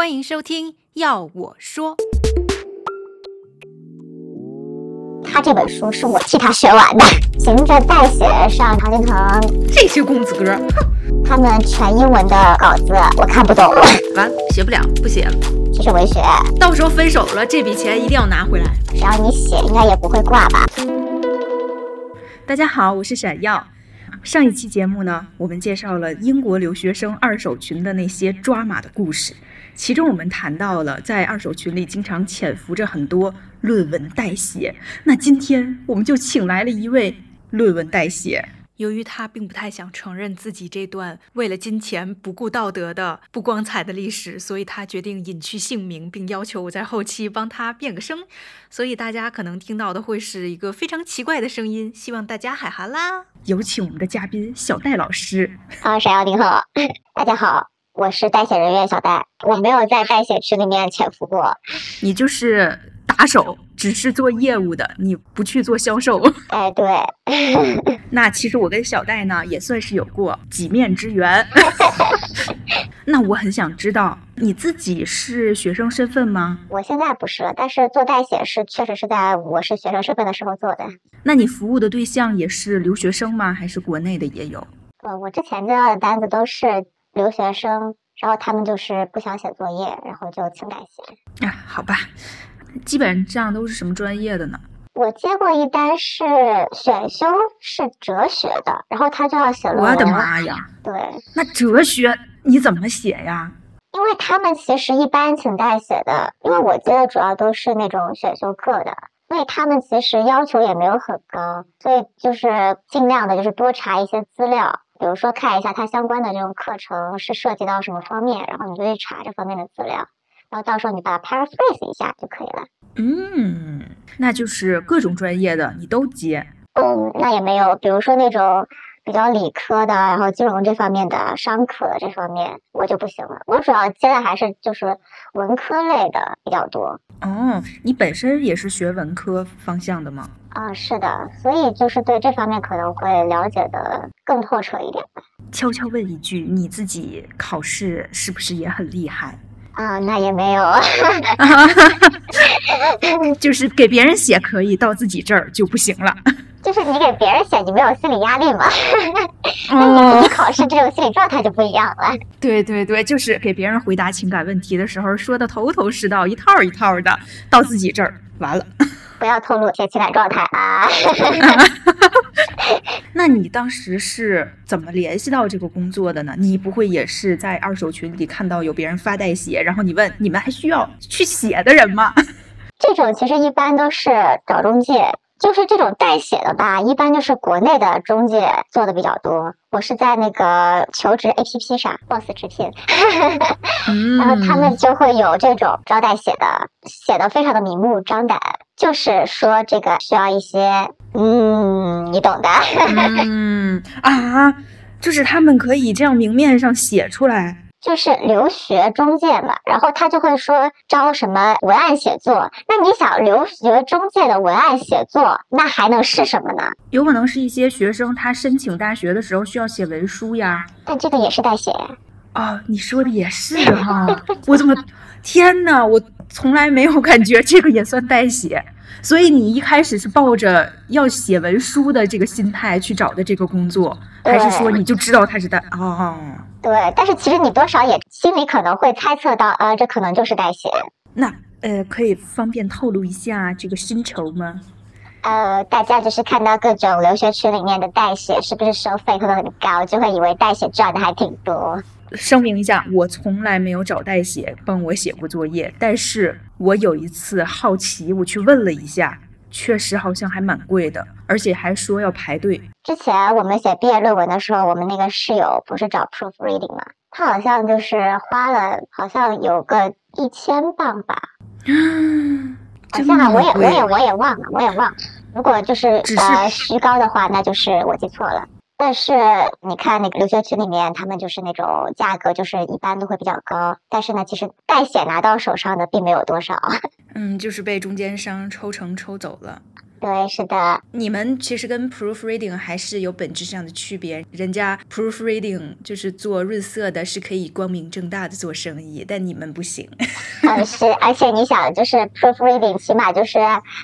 欢迎收听《要我说》。他这本书是我替他学完的，行着代写上常青藤，这些公子哥，哼，他们全英文的稿子我看不懂，完写不了，不写了。这是文学，到时候分手了，这笔钱一定要拿回来。只要你写，应该也不会挂吧？大家好，我是闪耀。上一期节目呢，我们介绍了英国留学生二手群的那些抓马的故事，其中我们谈到了在二手群里经常潜伏着很多论文代写。那今天我们就请来了一位论文代写。由于他并不太想承认自己这段为了金钱不顾道德的不光彩的历史，所以他决定隐去姓名，并要求我在后期帮他变个声。所以大家可能听到的会是一个非常奇怪的声音，希望大家海涵啦。有请我们的嘉宾小戴老师。啊，闪耀您好，大家好，我是代写人员小戴，我没有在代写区里面潜伏过。你就是打手，只是做业务的，你不去做销售。哎，对，那其实我跟小戴呢也算是有过几面之缘。那我很想知道你自己是学生身份吗？我现在不是了，但是做代写是确实是在我是学生身份的时候做的。那你服务的对象也是留学生吗？还是国内的也有？呃，我之前接到的单子都是留学生，然后他们就是不想写作业，然后就请代写。啊，好吧，基本上都是什么专业的呢？我接过一单是选修是哲学的，然后他就要写论文。我的妈呀！对，那哲学你怎么写呀？因为他们其实一般请代写的，因为我接的主要都是那种选修课的，所以他们其实要求也没有很高，所以就是尽量的就是多查一些资料，比如说看一下它相关的这种课程是涉及到什么方面，然后你就去查这方面的资料，然后到时候你把它 paraphrase 一下就可以了。嗯，那就是各种专业的你都接。嗯，那也没有，比如说那种比较理科的，然后金融这方面的、商科的这方面，我就不行了。我主要接的还是就是文科类的比较多。哦，你本身也是学文科方向的吗？啊，是的，所以就是对这方面可能会了解的更透彻一点吧。悄悄问一句，你自己考试是不是也很厉害？啊，那也没有，就是给别人写可以，到自己这儿就不行了。就是你给别人写，你没有心理压力嘛？那你自己考试这种心理状态就不一样了。对对对，就是给别人回答情感问题的时候说的头头是道，一套一套的，到自己这儿完了。不要透露些情感状态啊！那你当时是怎么联系到这个工作的呢？你不会也是在二手群里看到有别人发代写，然后你问你们还需要去写的人吗？这种其实一般都是找中介，就是这种代写的吧，一般就是国内的中介做的比较多。我是在那个求职 APP 上，Boss 直聘，然后他们就会有这种招待写的，写的非常的明目张胆，就是说这个需要一些，嗯，你懂的。嗯 啊，就是他们可以这样明面上写出来。就是留学中介嘛，然后他就会说招什么文案写作。那你想留学中介的文案写作，那还能是什么呢？有可能是一些学生他申请大学的时候需要写文书呀。但这个也是代写呀。哦，你说的也是哈。我怎么，天哪！我从来没有感觉这个也算代写。所以你一开始是抱着要写文书的这个心态去找的这个工作，还是说你就知道他是代？哦。对，但是其实你多少也心里可能会猜测到，呃，这可能就是代写。那呃，可以方便透露一下这个薪酬吗？呃，大家就是看到各种留学群里面的代写，是不是收费会很高，就会以为代写赚的还挺多。声明一下，我从来没有找代写帮我写过作业，但是我有一次好奇，我去问了一下。确实好像还蛮贵的，而且还说要排队。之前我们写毕业论文的时候，我们那个室友不是找 proofreading 吗？他好像就是花了，好像有个一千磅吧。好像我也我也我也忘了，我也忘了。如果就是呃虚高的话，那就是我记错了。但是你看那个留学群里面，他们就是那种价格，就是一般都会比较高。但是呢，其实代写拿到手上的并没有多少。嗯，就是被中间商抽成抽走了。对，是的。你们其实跟 proofreading 还是有本质上的区别。人家 proofreading 就是做润色的，是可以光明正大的做生意，但你们不行。嗯，是，而且你想，就是 proofreading，起码就是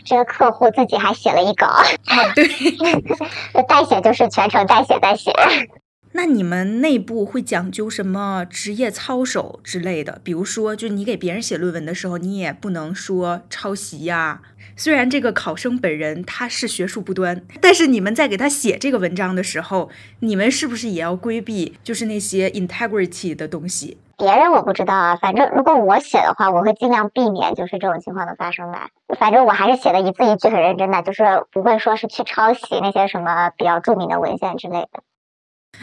这个客户自己还写了一稿。啊，对，代写就是全程代写代写。那你们内部会讲究什么职业操守之类的？比如说，就你给别人写论文的时候，你也不能说抄袭呀。虽然这个考生本人他是学术不端，但是你们在给他写这个文章的时候，你们是不是也要规避就是那些 integrity 的东西？别人我不知道啊，反正如果我写的话，我会尽量避免就是这种情况的发生吧。反正我还是写的一字一句很认真的，就是不会说是去抄袭那些什么比较著名的文献之类的。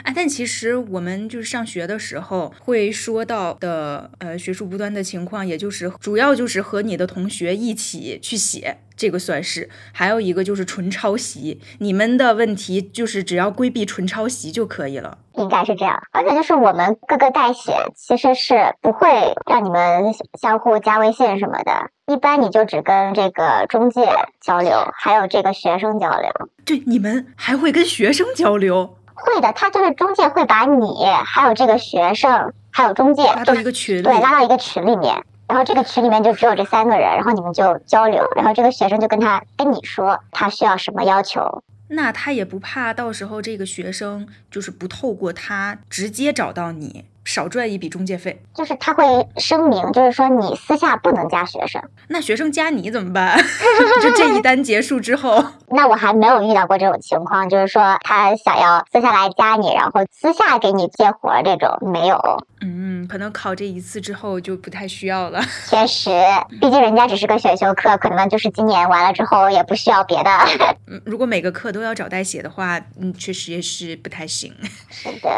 哎，但其实我们就是上学的时候会说到的，呃，学术不端的情况，也就是主要就是和你的同学一起去写，这个算是；还有一个就是纯抄袭。你们的问题就是只要规避纯抄袭就可以了，应该是这样。而且就是我们各个代写其实是不会让你们相互加微信什么的，一般你就只跟这个中介交流，还有这个学生交流。对，你们还会跟学生交流。会的，他就是中介会把你还有这个学生还有中介拉到一个群里，对，拉到一个群里面，然后这个群里面就只有这三个人，然后你们就交流，然后这个学生就跟他跟你说他需要什么要求，那他也不怕到时候这个学生就是不透过他直接找到你。少赚一笔中介费，就是他会声明，就是说你私下不能加学生，那学生加你怎么办？就这一单结束之后，那我还没有遇到过这种情况，就是说他想要私下来加你，然后私下给你接活这种没有。嗯，可能考这一次之后就不太需要了。确实，毕竟人家只是个选修课，可能就是今年完了之后也不需要别的。嗯，如果每个课都要找代写的话，嗯，确实也是不太行。是的。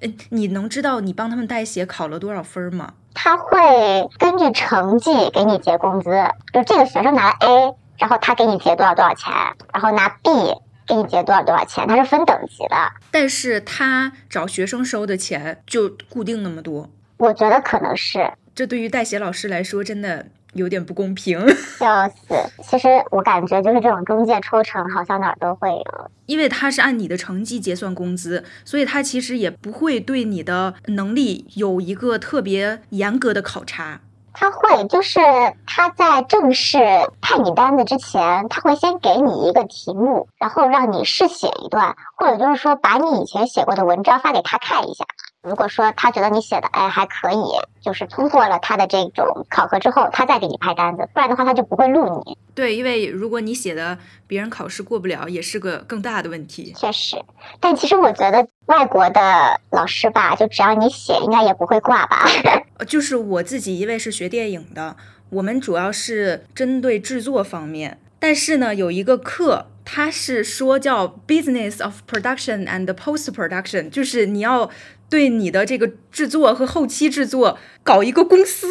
嗯，你能知道你帮他们代写考了多少分吗？他会根据成绩给你结工资，就这个学生拿了 A，然后他给你结多少多少钱，然后拿 B 给你结多少多少钱，他是分等级的。但是他找学生收的钱就固定那么多。我觉得可能是，这对于代写老师来说真的。有点不公平，笑死！其实我感觉就是这种中介抽成，好像哪儿都会有。因为他是按你的成绩结算工资，所以他其实也不会对你的能力有一个特别严格的考察。他会，就是他在正式派你单子之前，他会先给你一个题目，然后让你试写一段，或者就是说把你以前写过的文章发给他看一下。如果说他觉得你写的哎还可以，就是通过了他的这种考核之后，他再给你派单子，不然的话他就不会录你。对，因为如果你写的别人考试过不了，也是个更大的问题。确实，但其实我觉得外国的老师吧，就只要你写，应该也不会挂吧。就是我自己，因为是学电影的，我们主要是针对制作方面，但是呢，有一个课。他是说叫 business of production and post production，就是你要对你的这个制作和后期制作搞一个公司，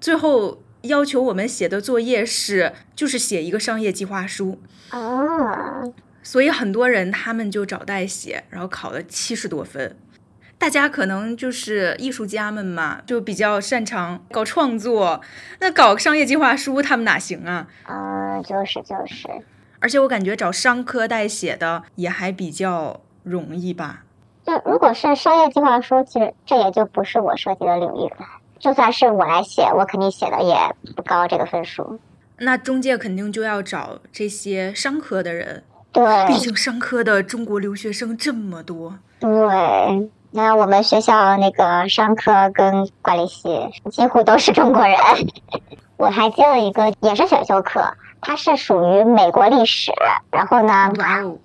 最后要求我们写的作业是就是写一个商业计划书啊，所以很多人他们就找代写，然后考了七十多分。大家可能就是艺术家们嘛，就比较擅长搞创作，那搞商业计划书他们哪行啊？啊，就是就是。而且我感觉找商科代写的也还比较容易吧。就如果是商业计划书，其实这也就不是我涉及的领域了。就算是我来写，我肯定写的也不高这个分数。那中介肯定就要找这些商科的人。对，毕竟商科的中国留学生这么多。对，那我们学校那个商科跟管理系几乎都是中国人。我还接了一个也是选修课。它是属于美国历史，然后呢，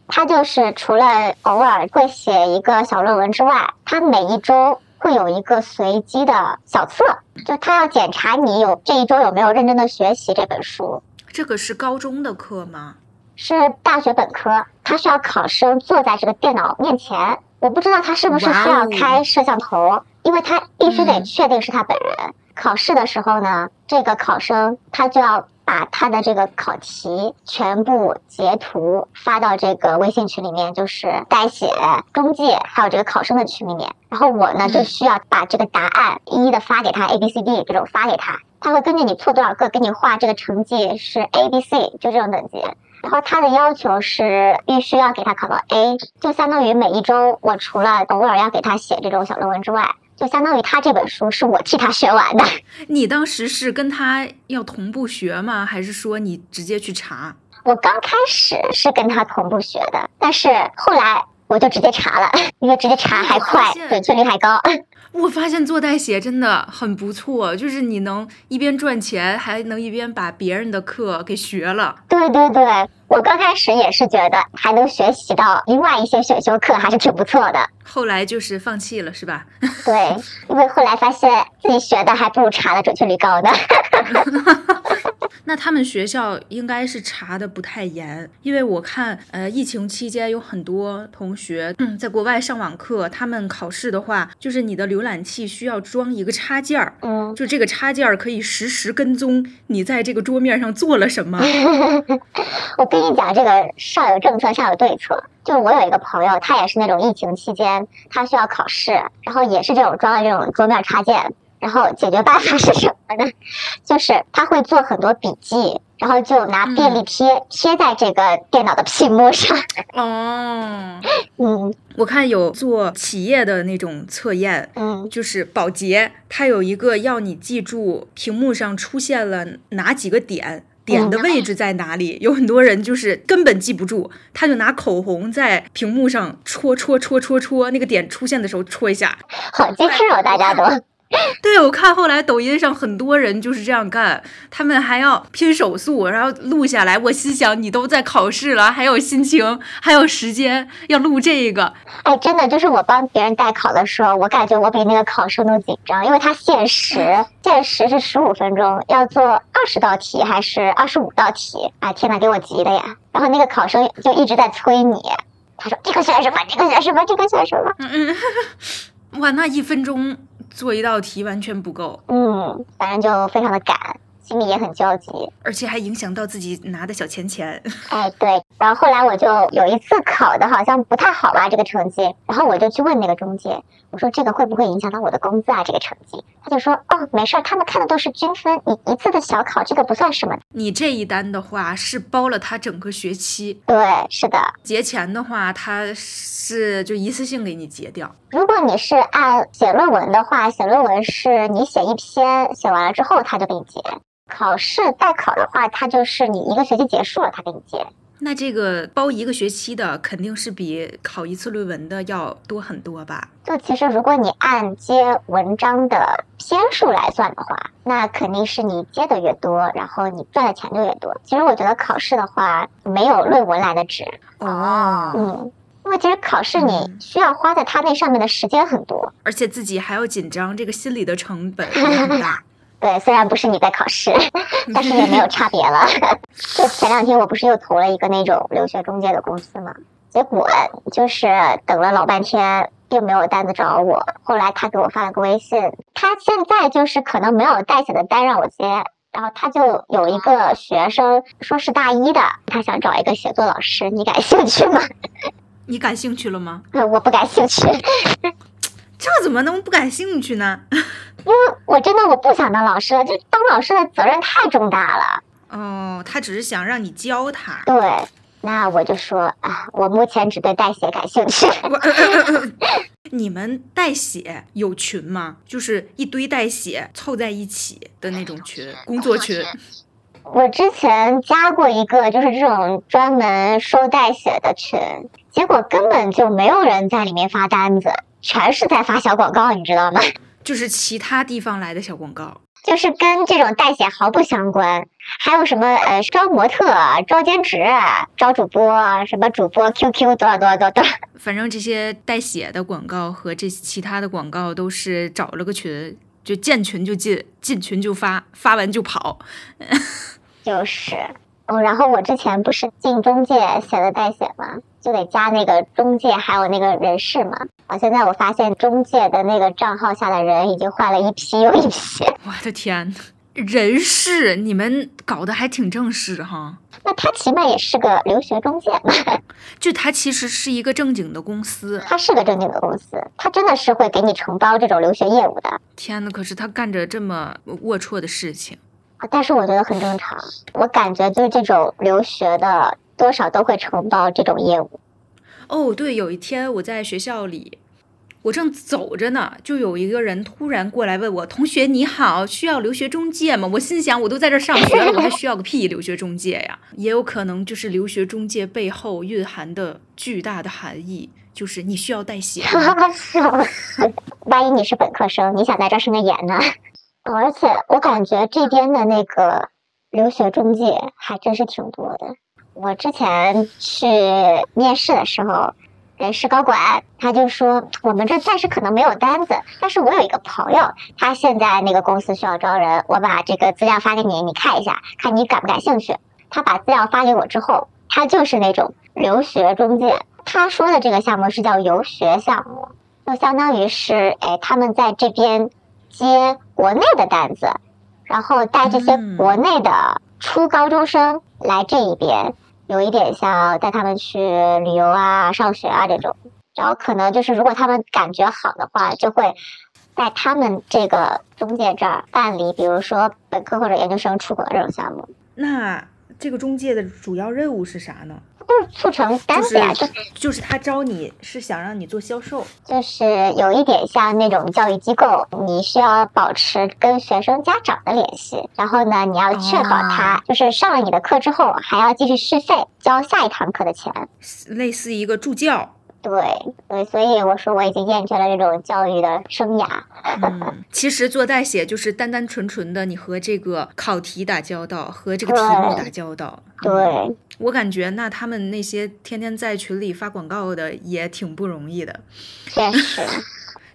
它就是除了偶尔会写一个小论文之外，它每一周会有一个随机的小测，就他要检查你有这一周有没有认真的学习这本书。这个是高中的课吗？是大学本科，他需要考生坐在这个电脑面前，我不知道他是不是需要开摄像头，因为他必须得确定是他本人。考试的时候呢，这个考生他就要。把他的这个考题全部截图发到这个微信群里面，就是代写、中介还有这个考生的群里面。然后我呢就需要把这个答案一一的发给他，A、B、C、D 这种发给他，他会根据你错多少个给你画这个成绩是 A、B、C 就这种等级。然后他的要求是必须要给他考到 A，就相当于每一周我除了偶尔要给他写这种小论文之外，就相当于他这本书是我替他学完的。你当时是跟他要同步学吗？还是说你直接去查？我刚开始是跟他同步学的，但是后来我就直接查了，因为直接查还快，准确率还高。我发现做代写真的很不错，就是你能一边赚钱，还能一边把别人的课给学了。对对对，我刚开始也是觉得还能学习到另外一些选修课，还是挺不错的。后来就是放弃了，是吧？对，因为后来发现自己学的还不如查的准确率高呢。那他们学校应该是查的不太严，因为我看，呃，疫情期间有很多同学嗯在国外上网课，他们考试的话，就是你的浏览器需要装一个插件儿，嗯，就这个插件儿可以实时跟踪你在这个桌面上做了什么。我跟你讲，这个上有政策，下有对策。就我有一个朋友，他也是那种疫情期间，他需要考试，然后也是这种装了这种桌面插件。然后解决办法是什么呢？就是他会做很多笔记，然后就拿便利贴贴在这个电脑的屏幕上。哦，嗯，我看有做企业的那种测验，嗯，就是保洁，它有一个要你记住屏幕上出现了哪几个点，点的位置在哪里。有很多人就是根本记不住，他就拿口红在屏幕上戳戳戳戳戳，那个点出现的时候戳一下。好机智哦，大家都。对，我看后来抖音上很多人就是这样干，他们还要拼手速，然后录下来。我心想，你都在考试了，还有心情，还有时间要录这个？哎，真的，就是我帮别人代考的时候，我感觉我比那个考生都紧张，因为他限时，限时是十五分钟，要做二十道题还是二十五道题？哎，天呐，给我急的呀！然后那个考生就一直在催你，他说这个选什么？这个选什么？这个选什么？嗯嗯，哇，那一分钟。做一道题完全不够，嗯，反正就非常的赶，心里也很焦急，而且还影响到自己拿的小钱钱。哎，对，然后后来我就有一次考的好像不太好吧，这个成绩，然后我就去问那个中介，我说这个会不会影响到我的工资啊？这个成绩，他就说哦，没事儿，他们看的都是均分，你一次的小考这个不算什么。你这一单的话是包了他整个学期，对，是的，结钱的话他是就一次性给你结掉。如果你是按写论文的话，写论文是你写一篇，写完了之后他就给你结。考试代考的话，他就是你一个学期结束了，他给你结。那这个包一个学期的，肯定是比考一次论文的要多很多吧？就其实，如果你按接文章的篇数来算的话，那肯定是你接的越多，然后你赚的钱就越多。其实我觉得考试的话，没有论文来的值。哦，嗯。因为其实考试你需要花在它那上面的时间很多，而且自己还要紧张，这个心理的成本很大。对，虽然不是你在考试，但是也没有差别了。就前两天我不是又投了一个那种留学中介的公司嘛，结果就是等了老半天，并没有单子找我。后来他给我发了个微信，他现在就是可能没有代写的单让我接，然后他就有一个学生说是大一的，他想找一个写作老师，你感兴趣吗？你感兴趣了吗？我不感兴趣。这怎么能不感兴趣呢？因为我真的我不想当老师了，就当老师的责任太重大了。哦，他只是想让你教他。对，那我就说啊，我目前只对代写感兴趣。你们代写有群吗？就是一堆代写凑在一起的那种群，工作群。我之前加过一个，就是这种专门收代写的群，结果根本就没有人在里面发单子，全是在发小广告，你知道吗？就是其他地方来的小广告，就是跟这种代写毫不相关。还有什么呃招模特、招兼职、招主播，什么主播 QQ 多少多少多少。反正这些代写的广告和这其他的广告都是找了个群，就见群就进，进群就发，发完就跑。就是，哦，然后我之前不是进中介写的代写吗？就得加那个中介还有那个人事嘛。啊，现在我发现中介的那个账号下的人已经换了一批又一批。我的天，人事你们搞得还挺正式哈。那他起码也是个留学中介嘛。就他其实是一个正经的公司。他是个正经的公司，他真的是会给你承包这种留学业务的。天呐，可是他干着这么龌龊的事情。但是我觉得很正常，我感觉就是这种留学的多少都会承包这种业务。哦，对，有一天我在学校里，我正走着呢，就有一个人突然过来问我：“同学你好，需要留学中介吗？”我心想，我都在这上学了，我还需要个屁留学中介呀！也有可能就是留学中介背后蕴含的巨大的含义，就是你需要代写。万一你是本科生，你想在这生个研呢？而且我感觉这边的那个留学中介还真是挺多的。我之前去面试的时候，人事高管他就说，我们这暂时可能没有单子，但是我有一个朋友，他现在那个公司需要招人，我把这个资料发给你，你看一下，看你感不感兴趣。他把资料发给我之后，他就是那种留学中介，他说的这个项目是叫游学项目，就相当于是，哎，他们在这边接国内的单子，然后带这些国内的初高中生来这一边。有一点像带他们去旅游啊、上学啊这种，然后可能就是如果他们感觉好的话，就会在他们这个中介这儿办理，比如说本科或者研究生出国这种项目。那这个中介的主要任务是啥呢？就是促成单子呀，就就是他招你是想让你做销售，就是有一点像那种教育机构，你需要保持跟学生家长的联系，然后呢，你要确保他就是上了你的课之后还要继续续费交下一堂课的钱，类似一个助教。对对，所以我说我已经厌倦了这种教育的生涯。嗯，其实做代写就是单单纯纯的，你和这个考题打交道，和这个题目打交道。对，我感觉那他们那些天天在群里发广告的也挺不容易的。确实。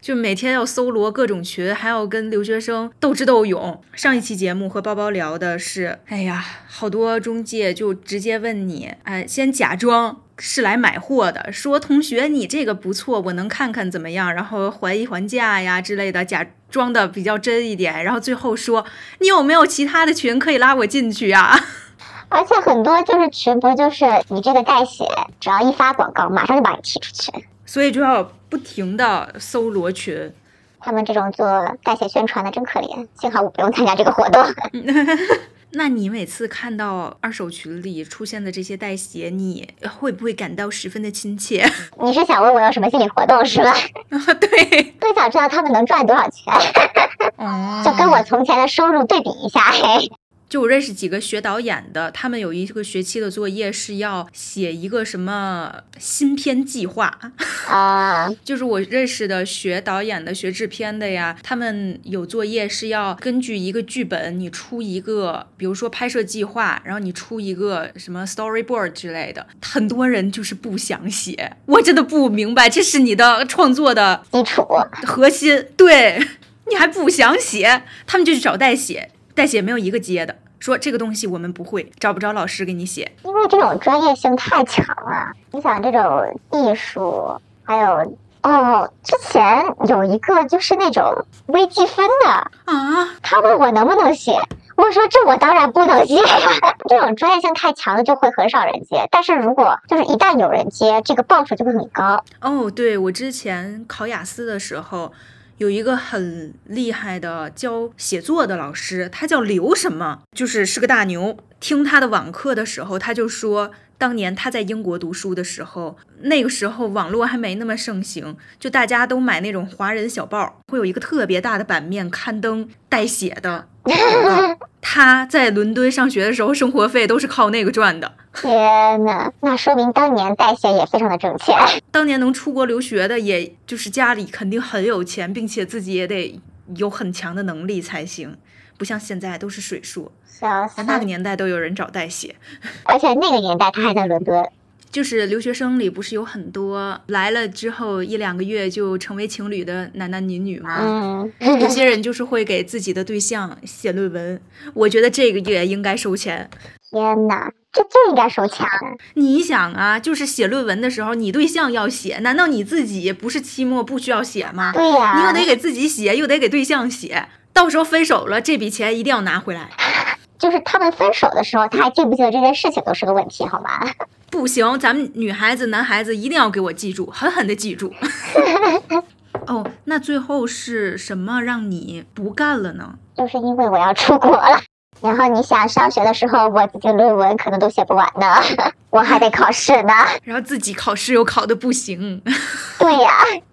就每天要搜罗各种群，还要跟留学生斗智斗勇。上一期节目和包包聊的是，哎呀，好多中介就直接问你，哎，先假装是来买货的，说同学你这个不错，我能看看怎么样，然后还一还价呀之类的，假装的比较真一点，然后最后说你有没有其他的群可以拉我进去呀？而且很多就是群，不就是你这个代写，只要一发广告，马上就把你踢出去。所以就要不停的搜罗群，他们这种做代写宣传的真可怜。幸好我不用参加这个活动。那你每次看到二手群里出现的这些代写，你会不会感到十分的亲切？你是想问我有什么心理活动是吧？对，更想知道他们能赚多少钱。哦，就跟我从前的收入对比一下。嘿。就我认识几个学导演的，他们有一个学期的作业是要写一个什么新片计划啊。就是我认识的学导演的、学制片的呀，他们有作业是要根据一个剧本，你出一个，比如说拍摄计划，然后你出一个什么 storyboard 之类的。很多人就是不想写，我真的不明白，这是你的创作的基础核心，对 你还不想写，他们就去找代写。代写没有一个接的，说这个东西我们不会，找不着老师给你写，因为这种专业性太强了。你想这种艺术，还有哦，之前有一个就是那种微积分的啊，他问我能不能写，我说这我当然不能接。这种专业性太强的就会很少人接，但是如果就是一旦有人接，这个报酬就会很高。哦，对我之前考雅思的时候。有一个很厉害的教写作的老师，他叫刘什么，就是是个大牛。听他的网课的时候，他就说，当年他在英国读书的时候，那个时候网络还没那么盛行，就大家都买那种华人小报，会有一个特别大的版面刊登代写的。他在伦敦上学的时候，生活费都是靠那个赚的。天呐，那说明当年代写也非常的挣钱。当年能出国留学的，也就是家里肯定很有钱，并且自己也得有很强的能力才行，不像现在都是水数。在那个年代都有人找代写，而且那个年代他还在伦敦。就是留学生里不是有很多来了之后一两个月就成为情侣的男男女女吗？嗯，有些人就是会给自己的对象写论文，我觉得这个也应该收钱。天哪，这就应该收钱。你想啊，就是写论文的时候，你对象要写，难道你自己不是期末不需要写吗？对呀，你又得给自己写，又得给对象写，到时候分手了，这笔钱一定要拿回来。就是他们分手的时候，他还记不记得这件事情都是个问题，好吗？不行，咱们女孩子、男孩子一定要给我记住，狠狠的记住。哦，那最后是什么让你不干了呢？就是因为我要出国了。然后你想上学的时候，我自己论文可能都写不完呢，我还得考试呢。然后自己考试又考的不行。对呀，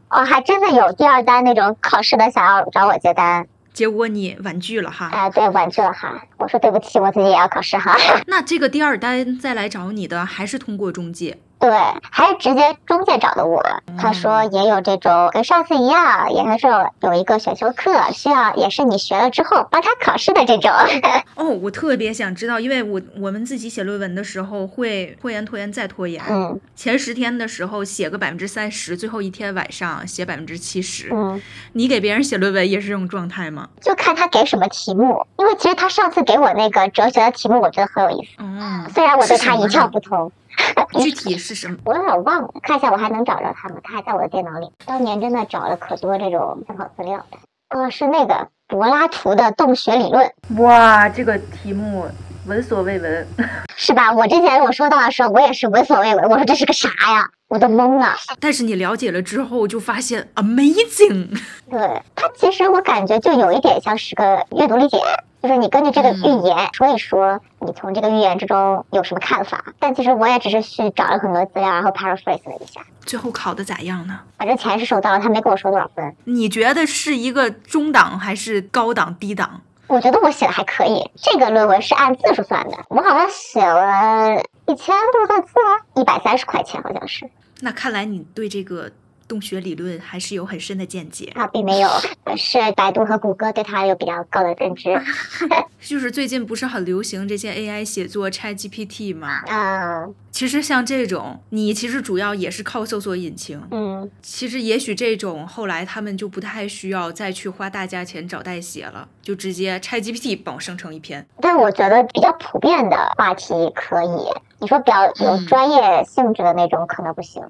我还真的有第二单那种考试的想要找我接单，结果你婉拒了哈。啊，对，婉拒了哈。我说对不起，我自己也要考试哈。那这个第二单再来找你的，还是通过中介？对，还是直接中介找的我。他说也有这种跟上次一样，研究生有一个选修课，需要也是你学了之后帮他考试的这种。哦，我特别想知道，因为我我们自己写论文的时候会拖延拖延再拖延。嗯，前十天的时候写个百分之三十，最后一天晚上写百分之七十。嗯，你给别人写论文也是这种状态吗？就看他给什么题目，因为其实他上次给我那个哲学的题目，我觉得很有意思。嗯，虽然我对他一窍不通。具体是什么？我有点忘了，看一下我还能找着他吗？他还在我的电脑里。当年真的找了可多这种参考资料的。哦，是那个柏拉图的洞穴理论。哇，这个题目闻所未闻，是吧？我之前我收到的时候，我也是闻所未闻。我说这是个啥呀？我都懵了。但是你了解了之后，就发现 amazing。对它其实我感觉就有一点像是个阅读理解。就是你根据这个预言说一说，你从这个预言之中有什么看法？但其实我也只是去找了很多资料，然后 paraphrase 了一下。最后考的咋样呢？反正钱是收到了，他没跟我说多少分。你觉得是一个中档还是高档低档？我觉得我写的还可以。这个论文是按字数算的，我好像写了一千多个字，一百三十块钱好像是。那看来你对这个。洞穴理论还是有很深的见解啊，并没有，是百度和谷歌对它有比较高的认知。就是最近不是很流行这些 AI 写作 ChatGPT 吗？啊，其实像这种，你其实主要也是靠搜索引擎。嗯，其实也许这种后来他们就不太需要再去花大价钱找代写了，就直接 ChatGPT 帮我生成一篇。但我觉得比较普遍的话题可以，你说比较有专业性质的那种可能不行。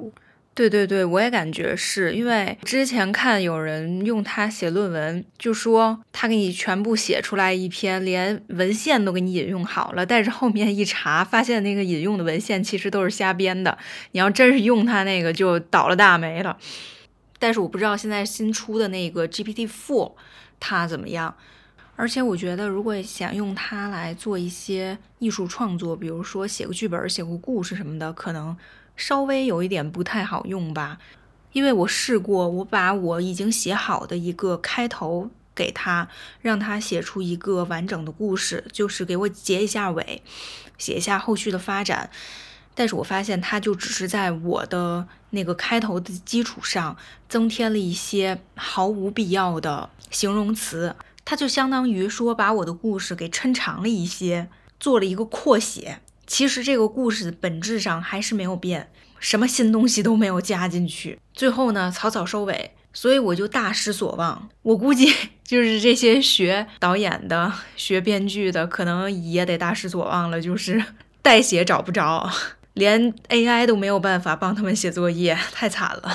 对对对，我也感觉是因为之前看有人用它写论文，就说他给你全部写出来一篇，连文献都给你引用好了，但是后面一查，发现那个引用的文献其实都是瞎编的。你要真是用它那个，就倒了大霉了。但是我不知道现在新出的那个 GPT Four 它怎么样。而且我觉得，如果想用它来做一些艺术创作，比如说写个剧本、写个故事什么的，可能。稍微有一点不太好用吧，因为我试过，我把我已经写好的一个开头给他，让他写出一个完整的故事，就是给我结一下尾，写一下后续的发展。但是我发现，他就只是在我的那个开头的基础上，增添了一些毫无必要的形容词，他就相当于说把我的故事给抻长了一些，做了一个扩写。其实这个故事本质上还是没有变，什么新东西都没有加进去，最后呢草草收尾，所以我就大失所望。我估计 就是这些学导演的、学编剧的，可能也得大失所望了，就是 代写找不着，连 AI 都没有办法帮他们写作业，太惨了。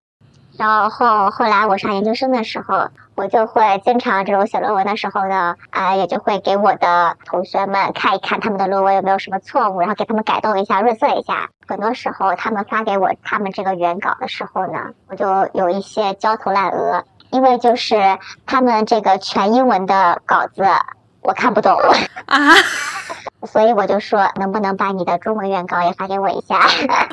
然后后来我上研究生的时候。我就会经常这种写论文的时候呢，啊，也就会给我的同学们看一看他们的论文有没有什么错误，然后给他们改动一下、润色一下。很多时候他们发给我他们这个原稿的时候呢，我就有一些焦头烂额，因为就是他们这个全英文的稿子我看不懂 啊，所以我就说能不能把你的中文原稿也发给我一下？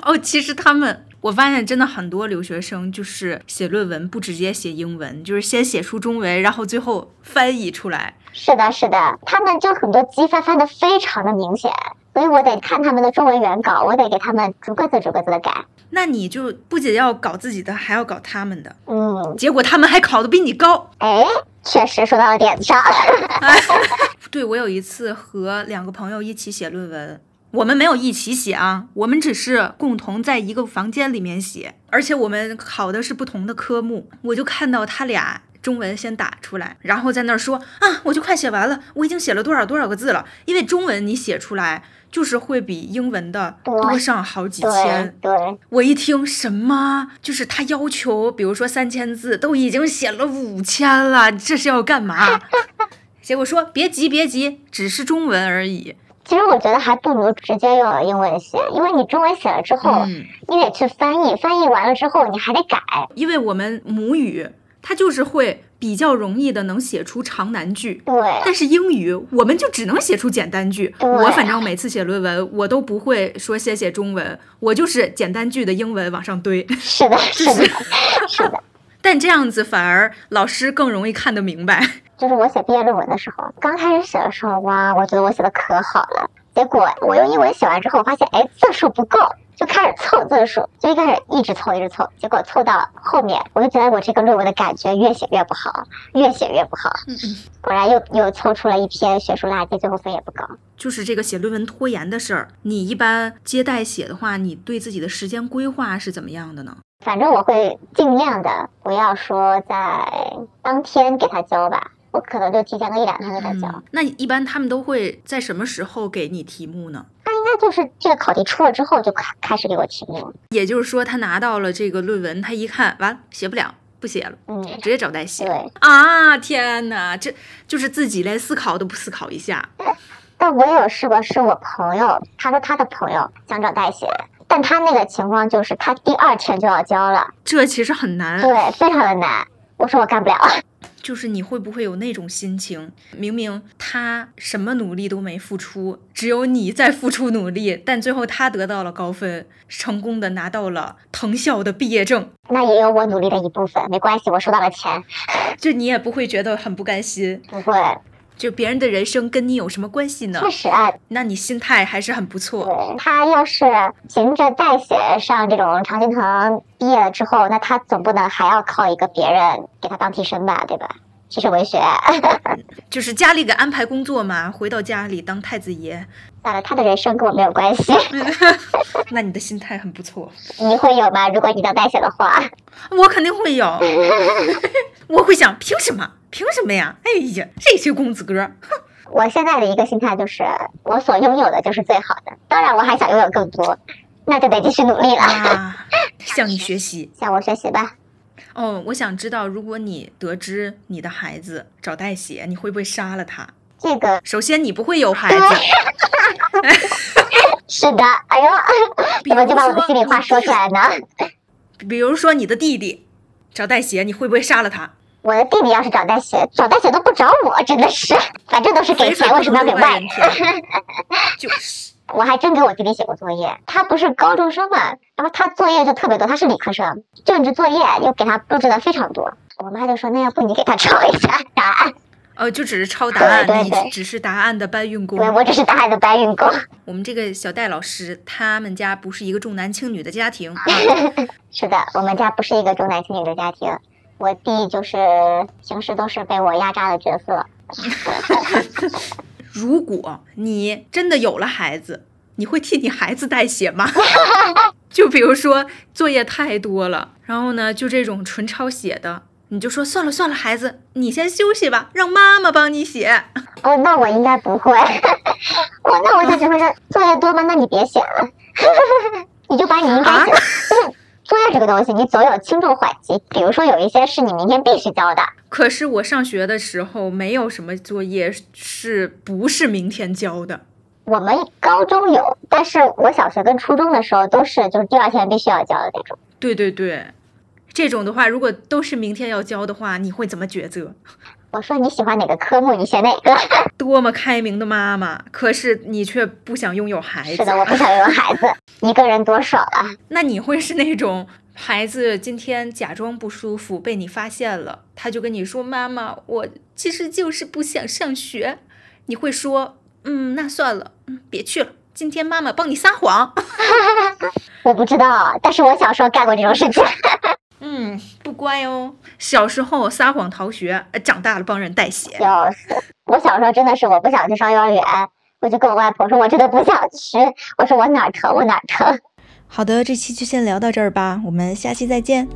哦，其实他们。我发现真的很多留学生就是写论文不直接写英文，就是先写出中文，然后最后翻译出来。是的，是的，他们就很多机翻翻的非常的明显，所以我得看他们的中文原稿，我得给他们逐个字逐个字的改。那你就不仅要搞自己的，还要搞他们的。嗯，结果他们还考的比你高。哎，确实说到了点子上。对，我有一次和两个朋友一起写论文。我们没有一起写啊，我们只是共同在一个房间里面写，而且我们考的是不同的科目。我就看到他俩中文先打出来，然后在那儿说啊，我就快写完了，我已经写了多少多少个字了。因为中文你写出来就是会比英文的多上好几千。对，我一听什么，就是他要求，比如说三千字，都已经写了五千了，这是要干嘛？结果说别急别急，只是中文而已。其实我觉得还不如直接用英文写，因为你中文写了之后，你得去翻译，翻译完了之后你还得改。因为我们母语它就是会比较容易的能写出长难句。对，但是英语我们就只能写出简单句。我反正每次写论文，我都不会说先写中文，我就是简单句的英文往上堆。是的，是的，是的。但这样子反而老师更容易看得明白。就是我写毕业论文的时候，刚开始写的时候，哇，我觉得我写的可好了。结果我用英文写完之后，我发现，哎，字数不够，就开始凑字数，就一开始一直凑，一直凑，结果凑到后面，我就觉得我这个论文的感觉越写越不好，越写越不好。嗯嗯，果然又又凑出了一篇学术垃圾，最后分也不高。就是这个写论文拖延的事儿，你一般接待写的话，你对自己的时间规划是怎么样的呢？反正我会尽量的不要说在当天给他交吧，我可能就提前个一两天给他交。嗯，那一般他们都会在什么时候给你题目呢？他应该就是这个考题出了之后就开开始给我题目。也就是说，他拿到了这个论文，他一看完了写不了，不写了，嗯，直接找代写。对。啊，天哪，这就是自己连思考都不思考一下。但我也有试过，是我朋友，他说他的朋友想找代写，但他那个情况就是他第二天就要交了，这其实很难。对，非常的难。我说我干不了。就是你会不会有那种心情？明明他什么努力都没付出，只有你在付出努力，但最后他得到了高分，成功的拿到了藤校的毕业证，那也有我努力的一部分，没关系，我收到了钱，就你也不会觉得很不甘心。不会。就别人的人生跟你有什么关系呢？确实啊，那你心态还是很不错。对他要是凭着代写上这种常青藤毕业了之后，那他总不能还要靠一个别人给他当替身吧，对吧？其实文学，就是家里给安排工作嘛，回到家里当太子爷。算了，他的人生跟我没有关系。那你的心态很不错。你会有吗？如果你当代写的话，我肯定会有。我会想，凭什么？凭什么呀？哎呀，这些公子哥，哼！我现在的一个心态就是，我所拥有的就是最好的。当然，我还想拥有更多，那就得继续努力了。啊，向你学习，向我学习吧。哦，我想知道，如果你得知你的孩子找代写，你会不会杀了他？这个首先，你不会有孩子。是的，哎呦，怎么就把我的心里话说出来呢？比如说你的弟弟找代写，你会不会杀了他？我的弟弟要是找代写，找代写都不找我，真的是，反正都是给钱，为什么要给外人？就是，我还真给我弟弟写过作业，他不是高中生嘛，然后他作业就特别多，他是理科生，政治作业又给他布置的非常多。我妈就说，那要不你给他 抄一下答案？哦，就只是抄答案，对对对你只是答案的搬运工。对我只是答案的搬运工。我们这个小戴老师，他们家不是一个重男轻女的家庭啊。是的，我们家不是一个重男轻女的家庭，我弟就是平时都是被我压榨的角色。如果你真的有了孩子，你会替你孩子代写吗？就比如说作业太多了，然后呢，就这种纯抄写的，你就说算了算了，孩子，你先休息吧，让妈妈帮你写。哦，那我应该不会。我那我就只会说作业多吗？那你别写了，你就把你应该写的。就是作业这个东西，你总有轻重缓急。比如说有一些是你明天必须交的，可是我上学的时候，没有什么作业是不是明天交的。我们高中有，但是我小学跟初中的时候都是就是第二天必须要交的那种。对对对，这种的话，如果都是明天要交的话，你会怎么抉择？我说你喜欢哪个科目，你选哪个。多么开明的妈妈，可是你却不想拥有孩子。是的，我不想拥有孩子，一个人多爽啊！那你会是那种孩子今天假装不舒服被你发现了，他就跟你说：“妈妈，我其实就是不想上学。”你会说：“嗯，那算了，嗯，别去了。今天妈妈帮你撒谎。我不知道，但是我小时候干过这种事情。嗯，不乖哦。小时候撒谎逃学，长大了帮人代写。我小时候真的是，我不想去上幼儿园，我就跟我外婆说，我真的不想去。我说我哪疼我哪疼。好的，这期就先聊到这儿吧，我们下期再见。